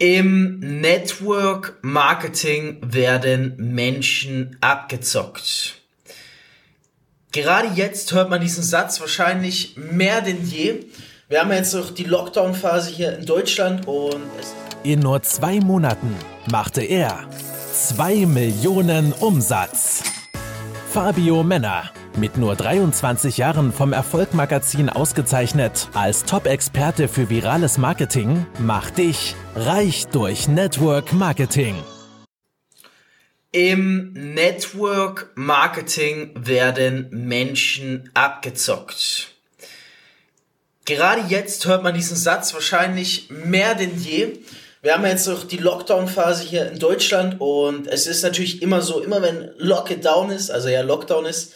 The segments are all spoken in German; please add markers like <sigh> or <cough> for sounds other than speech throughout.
Im Network Marketing werden Menschen abgezockt. Gerade jetzt hört man diesen Satz wahrscheinlich mehr denn je. Wir haben jetzt noch die Lockdown-Phase hier in Deutschland und in nur zwei Monaten machte er 2 Millionen Umsatz. Fabio Männer mit nur 23 Jahren vom Erfolgmagazin ausgezeichnet als Top-Experte für virales Marketing, macht dich reich durch Network Marketing. Im Network Marketing werden Menschen abgezockt. Gerade jetzt hört man diesen Satz wahrscheinlich mehr denn je. Wir haben jetzt noch die Lockdown-Phase hier in Deutschland und es ist natürlich immer so, immer wenn Lockdown ist, also ja Lockdown ist,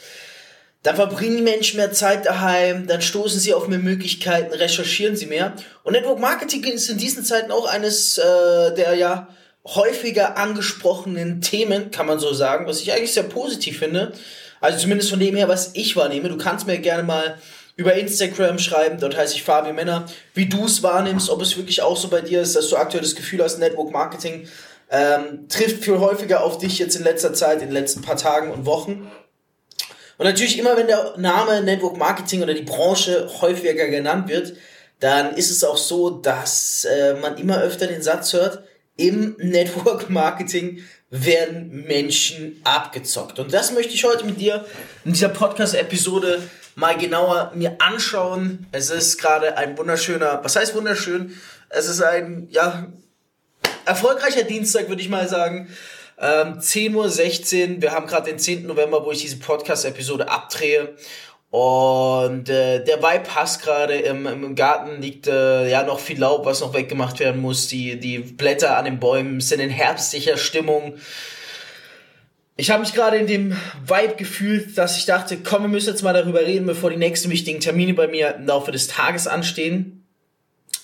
dann verbringen die Menschen mehr Zeit daheim, dann stoßen sie auf mehr Möglichkeiten, recherchieren sie mehr. Und Network Marketing ist in diesen Zeiten auch eines äh, der ja häufiger angesprochenen Themen, kann man so sagen, was ich eigentlich sehr positiv finde. Also zumindest von dem her, was ich wahrnehme. Du kannst mir gerne mal über Instagram schreiben, dort heiße ich Fabio Männer, wie du es wahrnimmst, ob es wirklich auch so bei dir ist, dass du aktuell das Gefühl hast, Network Marketing ähm, trifft viel häufiger auf dich jetzt in letzter Zeit, in den letzten paar Tagen und Wochen. Und natürlich immer, wenn der Name Network Marketing oder die Branche häufiger genannt wird, dann ist es auch so, dass äh, man immer öfter den Satz hört, im Network Marketing werden Menschen abgezockt. Und das möchte ich heute mit dir in dieser Podcast-Episode mal genauer mir anschauen. Es ist gerade ein wunderschöner, was heißt wunderschön? Es ist ein, ja, erfolgreicher Dienstag, würde ich mal sagen. Ähm, 10.16 Uhr, wir haben gerade den 10. November, wo ich diese Podcast-Episode abdrehe. Und äh, der Vibe passt gerade. Im, Im Garten liegt äh, ja noch viel Laub, was noch weggemacht werden muss. Die, die Blätter an den Bäumen sind in herbstlicher Stimmung. Ich habe mich gerade in dem Vibe gefühlt, dass ich dachte, komm, wir müssen jetzt mal darüber reden, bevor die nächsten wichtigen Termine bei mir im Laufe des Tages anstehen.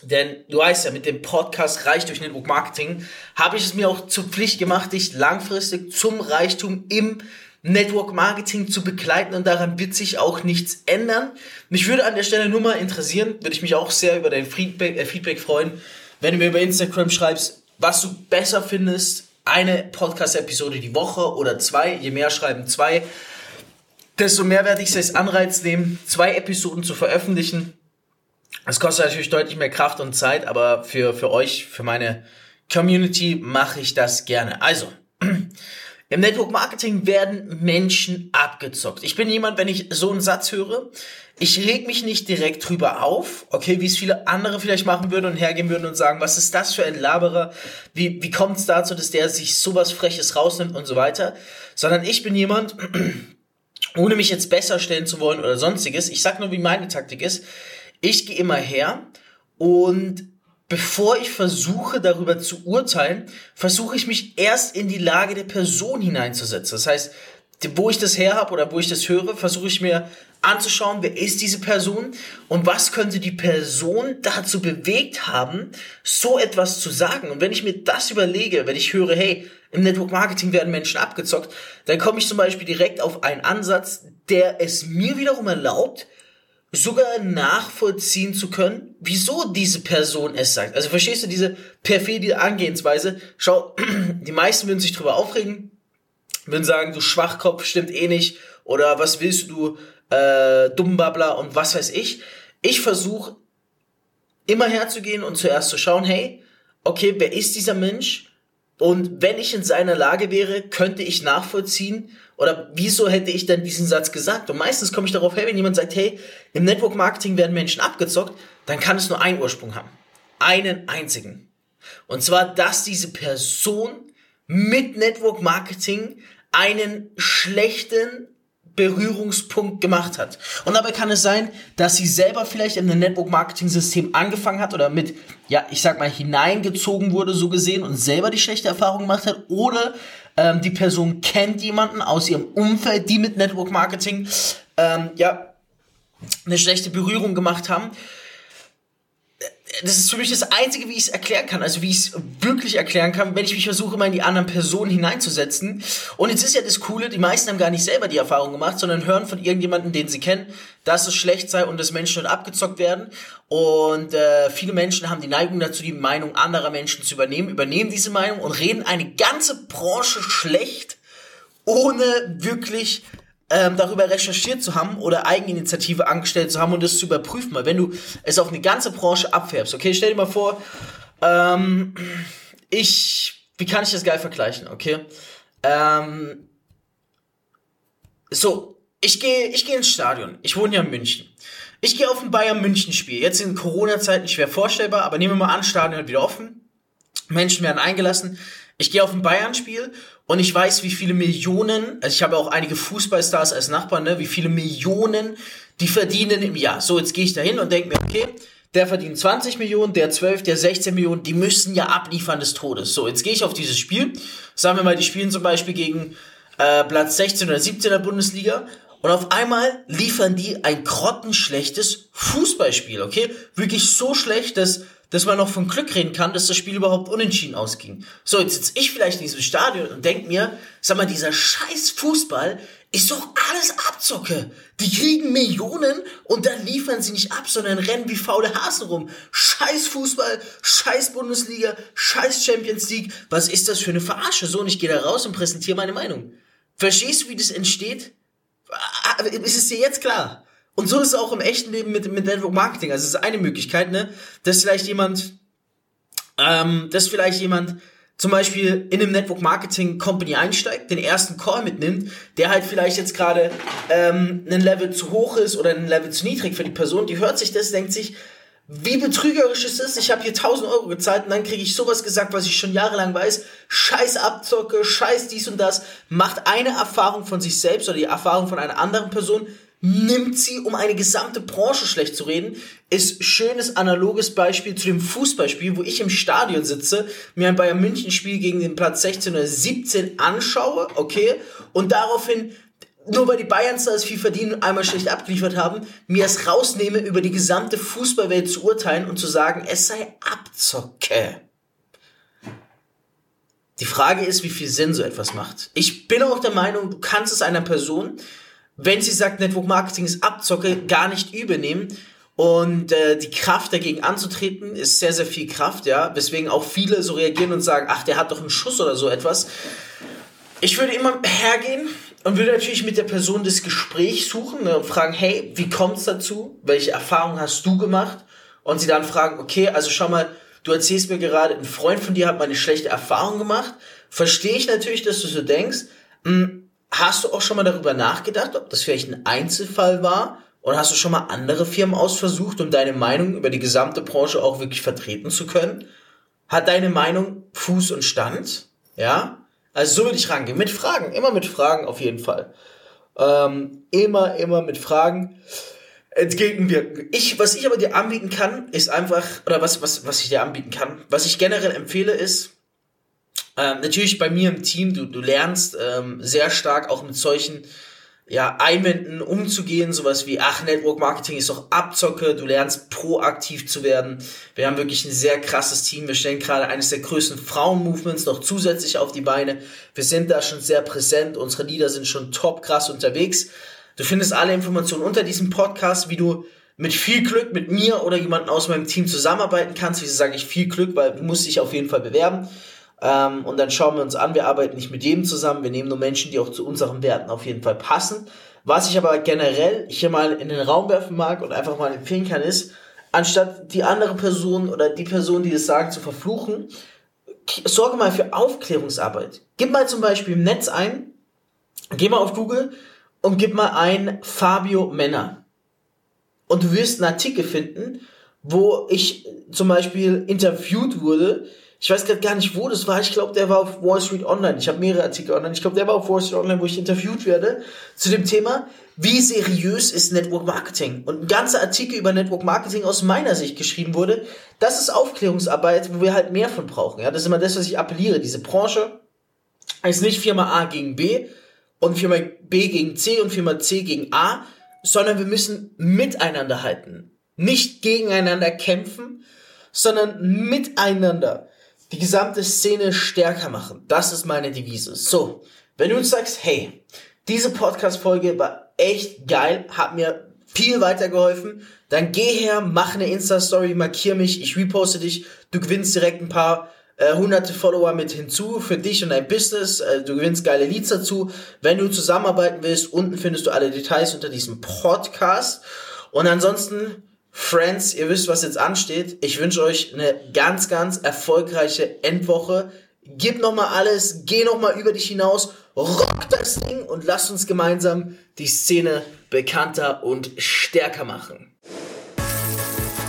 Denn du weißt ja, mit dem Podcast Reich durch Network Marketing habe ich es mir auch zur Pflicht gemacht, dich langfristig zum Reichtum im Network Marketing zu begleiten und daran wird sich auch nichts ändern. Mich würde an der Stelle nur mal interessieren, würde ich mich auch sehr über dein Feedback, äh, Feedback freuen, wenn du mir über Instagram schreibst, was du besser findest, eine Podcast-Episode die Woche oder zwei, je mehr schreiben zwei, desto mehr werde ich es als Anreiz nehmen, zwei Episoden zu veröffentlichen es kostet natürlich deutlich mehr Kraft und Zeit, aber für, für euch, für meine Community mache ich das gerne. Also, <clears throat> im Network Marketing werden Menschen abgezockt. Ich bin jemand, wenn ich so einen Satz höre, ich reg mich nicht direkt drüber auf, okay, wie es viele andere vielleicht machen würden und hergehen würden und sagen, was ist das für ein Laberer? Wie, wie kommt es dazu, dass der sich sowas Freches rausnimmt und so weiter? Sondern ich bin jemand, <clears throat> ohne mich jetzt besser stellen zu wollen oder sonstiges, ich sag nur, wie meine Taktik ist, ich gehe immer her und bevor ich versuche, darüber zu urteilen, versuche ich mich erst in die Lage der Person hineinzusetzen. Das heißt, wo ich das her habe oder wo ich das höre, versuche ich mir anzuschauen, wer ist diese Person und was könnte die Person dazu bewegt haben, so etwas zu sagen. Und wenn ich mir das überlege, wenn ich höre, hey, im Network Marketing werden Menschen abgezockt, dann komme ich zum Beispiel direkt auf einen Ansatz, der es mir wiederum erlaubt, sogar nachvollziehen zu können, wieso diese Person es sagt. Also verstehst du diese perfide Angehensweise? Schau, <clears throat> die meisten würden sich drüber aufregen, würden sagen, du Schwachkopf, stimmt eh nicht, oder was willst du, äh, Dummbabbler und was weiß ich. Ich versuche immer herzugehen und zuerst zu schauen, hey, okay, wer ist dieser Mensch? Und wenn ich in seiner Lage wäre, könnte ich nachvollziehen, oder wieso hätte ich denn diesen Satz gesagt? Und meistens komme ich darauf her, wenn jemand sagt, hey, im Network Marketing werden Menschen abgezockt, dann kann es nur einen Ursprung haben. Einen einzigen. Und zwar, dass diese Person mit Network Marketing einen schlechten Berührungspunkt gemacht hat. Und dabei kann es sein, dass sie selber vielleicht in ein Network-Marketing-System angefangen hat oder mit, ja, ich sag mal, hineingezogen wurde, so gesehen, und selber die schlechte Erfahrung gemacht hat. Oder ähm, die Person kennt jemanden aus ihrem Umfeld, die mit Network-Marketing, ähm, ja, eine schlechte Berührung gemacht haben. Das ist für mich das Einzige, wie ich es erklären kann. Also wie ich es wirklich erklären kann, wenn ich mich versuche, mal in die anderen Personen hineinzusetzen. Und jetzt ist ja das Coole, die meisten haben gar nicht selber die Erfahrung gemacht, sondern hören von irgendjemandem, den sie kennen, dass es schlecht sei und dass Menschen dort abgezockt werden. Und äh, viele Menschen haben die Neigung dazu, die Meinung anderer Menschen zu übernehmen, übernehmen diese Meinung und reden eine ganze Branche schlecht, ohne wirklich ähm, darüber recherchiert zu haben oder Eigeninitiative angestellt zu haben und das zu überprüfen. Weil wenn du es auf eine ganze Branche abfärbst, okay, stell dir mal vor, ähm, ich, wie kann ich das geil vergleichen, okay? Ähm, so, ich gehe ich geh ins Stadion. Ich wohne ja in München. Ich gehe auf ein Bayern-München-Spiel. Jetzt in Corona-Zeiten schwer vorstellbar, aber nehmen wir mal an, Stadion wird wieder offen. Menschen werden eingelassen. Ich gehe auf ein Bayern-Spiel und ich weiß, wie viele Millionen, also ich habe auch einige Fußballstars als Nachbarn, ne, wie viele Millionen die verdienen im Jahr. So, jetzt gehe ich da hin und denke mir, okay, der verdient 20 Millionen, der 12, der 16 Millionen, die müssen ja abliefern des Todes. So, jetzt gehe ich auf dieses Spiel. Sagen wir mal, die spielen zum Beispiel gegen äh, Platz 16 oder 17 der Bundesliga. Und auf einmal liefern die ein grottenschlechtes Fußballspiel, okay? Wirklich so schlecht, dass dass man noch von Glück reden kann, dass das Spiel überhaupt unentschieden ausging. So, jetzt sitze ich vielleicht in diesem Stadion und denk mir, sag mal, dieser scheiß Fußball ist doch alles Abzocke. Die kriegen Millionen und dann liefern sie nicht ab, sondern rennen wie faule Hasen rum. Scheiß Fußball, scheiß Bundesliga, scheiß Champions League. Was ist das für eine Verarsche? So, und ich gehe da raus und präsentiere meine Meinung. Verstehst du, wie das entsteht? Ah, ist es dir jetzt klar? Und so ist es auch im echten Leben mit, mit Network Marketing. Also es ist eine Möglichkeit, ne, dass vielleicht jemand, ähm, dass vielleicht jemand zum Beispiel in einem Network Marketing Company einsteigt, den ersten Call mitnimmt, der halt vielleicht jetzt gerade ähm, ein Level zu hoch ist oder ein Level zu niedrig für die Person, die hört sich das, denkt sich, wie betrügerisch ist es? Ich habe hier 1000 Euro gezahlt und dann kriege ich sowas gesagt, was ich schon jahrelang weiß. Scheiß Abzocke, scheiß dies und das. Macht eine Erfahrung von sich selbst oder die Erfahrung von einer anderen Person nimmt sie, um eine gesamte Branche schlecht zu reden, ist schönes analoges Beispiel zu dem Fußballspiel, wo ich im Stadion sitze, mir ein Bayern München Spiel gegen den Platz 16 oder 17 anschaue, okay, und daraufhin nur weil die Bayern da viel verdienen und einmal schlecht abgeliefert haben, mir es rausnehme, über die gesamte Fußballwelt zu urteilen und zu sagen, es sei Abzocke. Die Frage ist, wie viel Sinn so etwas macht. Ich bin auch der Meinung, du kannst es einer Person, wenn sie sagt, Network Marketing ist Abzocke, gar nicht übernehmen. Und äh, die Kraft dagegen anzutreten ist sehr, sehr viel Kraft, ja. Weswegen auch viele so reagieren und sagen, ach, der hat doch einen Schuss oder so etwas. Ich würde immer hergehen und würde natürlich mit der Person das Gespräch suchen ne, und fragen, hey, wie kommt's dazu? Welche Erfahrungen hast du gemacht? Und sie dann fragen, okay, also schau mal, du erzählst mir gerade, ein Freund von dir hat mal eine schlechte Erfahrung gemacht. Verstehe ich natürlich, dass du so denkst. Hm, Hast du auch schon mal darüber nachgedacht, ob das vielleicht ein Einzelfall war? Oder hast du schon mal andere Firmen ausversucht, um deine Meinung über die gesamte Branche auch wirklich vertreten zu können? Hat deine Meinung Fuß und Stand? Ja? Also so würde ich rangehen. Mit Fragen. Immer mit Fragen auf jeden Fall. Ähm, immer, immer mit Fragen entgegenwirken. Ich, was ich aber dir anbieten kann, ist einfach, oder was, was, was ich dir anbieten kann, was ich generell empfehle, ist, ähm, natürlich bei mir im Team, du, du lernst ähm, sehr stark auch mit solchen ja, Einwänden umzugehen, sowas wie, ach, Network Marketing ist doch Abzocke, du lernst proaktiv zu werden. Wir haben wirklich ein sehr krasses Team. Wir stellen gerade eines der größten Frauen-Movements noch zusätzlich auf die Beine. Wir sind da schon sehr präsent, unsere Leader sind schon top krass unterwegs. Du findest alle Informationen unter diesem Podcast, wie du mit viel Glück mit mir oder jemandem aus meinem Team zusammenarbeiten kannst. Wie sage ich viel Glück, weil du musst dich auf jeden Fall bewerben. Ähm, und dann schauen wir uns an, wir arbeiten nicht mit jedem zusammen, wir nehmen nur Menschen, die auch zu unseren Werten auf jeden Fall passen. Was ich aber generell hier mal in den Raum werfen mag und einfach mal empfehlen kann, ist, anstatt die andere Person oder die Person, die es sagt, zu verfluchen, sorge mal für Aufklärungsarbeit. Gib mal zum Beispiel im Netz ein, geh mal auf Google und gib mal ein Fabio Männer. Und du wirst einen Artikel finden, wo ich zum Beispiel interviewt wurde, ich weiß gerade gar nicht, wo das war. Ich glaube, der war auf Wall Street Online. Ich habe mehrere Artikel online. Ich glaube, der war auf Wall Street Online, wo ich interviewt werde zu dem Thema, wie seriös ist Network Marketing? Und ein ganzer Artikel über Network Marketing aus meiner Sicht geschrieben wurde. Das ist Aufklärungsarbeit, wo wir halt mehr von brauchen. Ja, das ist immer das, was ich appelliere. Diese Branche ist nicht Firma A gegen B und Firma B gegen C und Firma C gegen A, sondern wir müssen miteinander halten. Nicht gegeneinander kämpfen, sondern miteinander die gesamte Szene stärker machen. Das ist meine Devise. So, wenn du uns sagst, hey, diese Podcast-Folge war echt geil, hat mir viel weitergeholfen, dann geh her, mach eine Insta-Story, markier mich, ich reposte dich, du gewinnst direkt ein paar äh, hunderte Follower mit hinzu für dich und dein Business. Äh, du gewinnst geile Leads dazu. Wenn du zusammenarbeiten willst, unten findest du alle Details unter diesem Podcast. Und ansonsten, Friends, ihr wisst, was jetzt ansteht. Ich wünsche euch eine ganz, ganz erfolgreiche Endwoche. Gib nochmal alles, geh nochmal über dich hinaus, rock das Ding und lasst uns gemeinsam die Szene bekannter und stärker machen.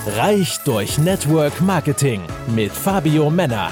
Reich durch Network Marketing mit Fabio Männer.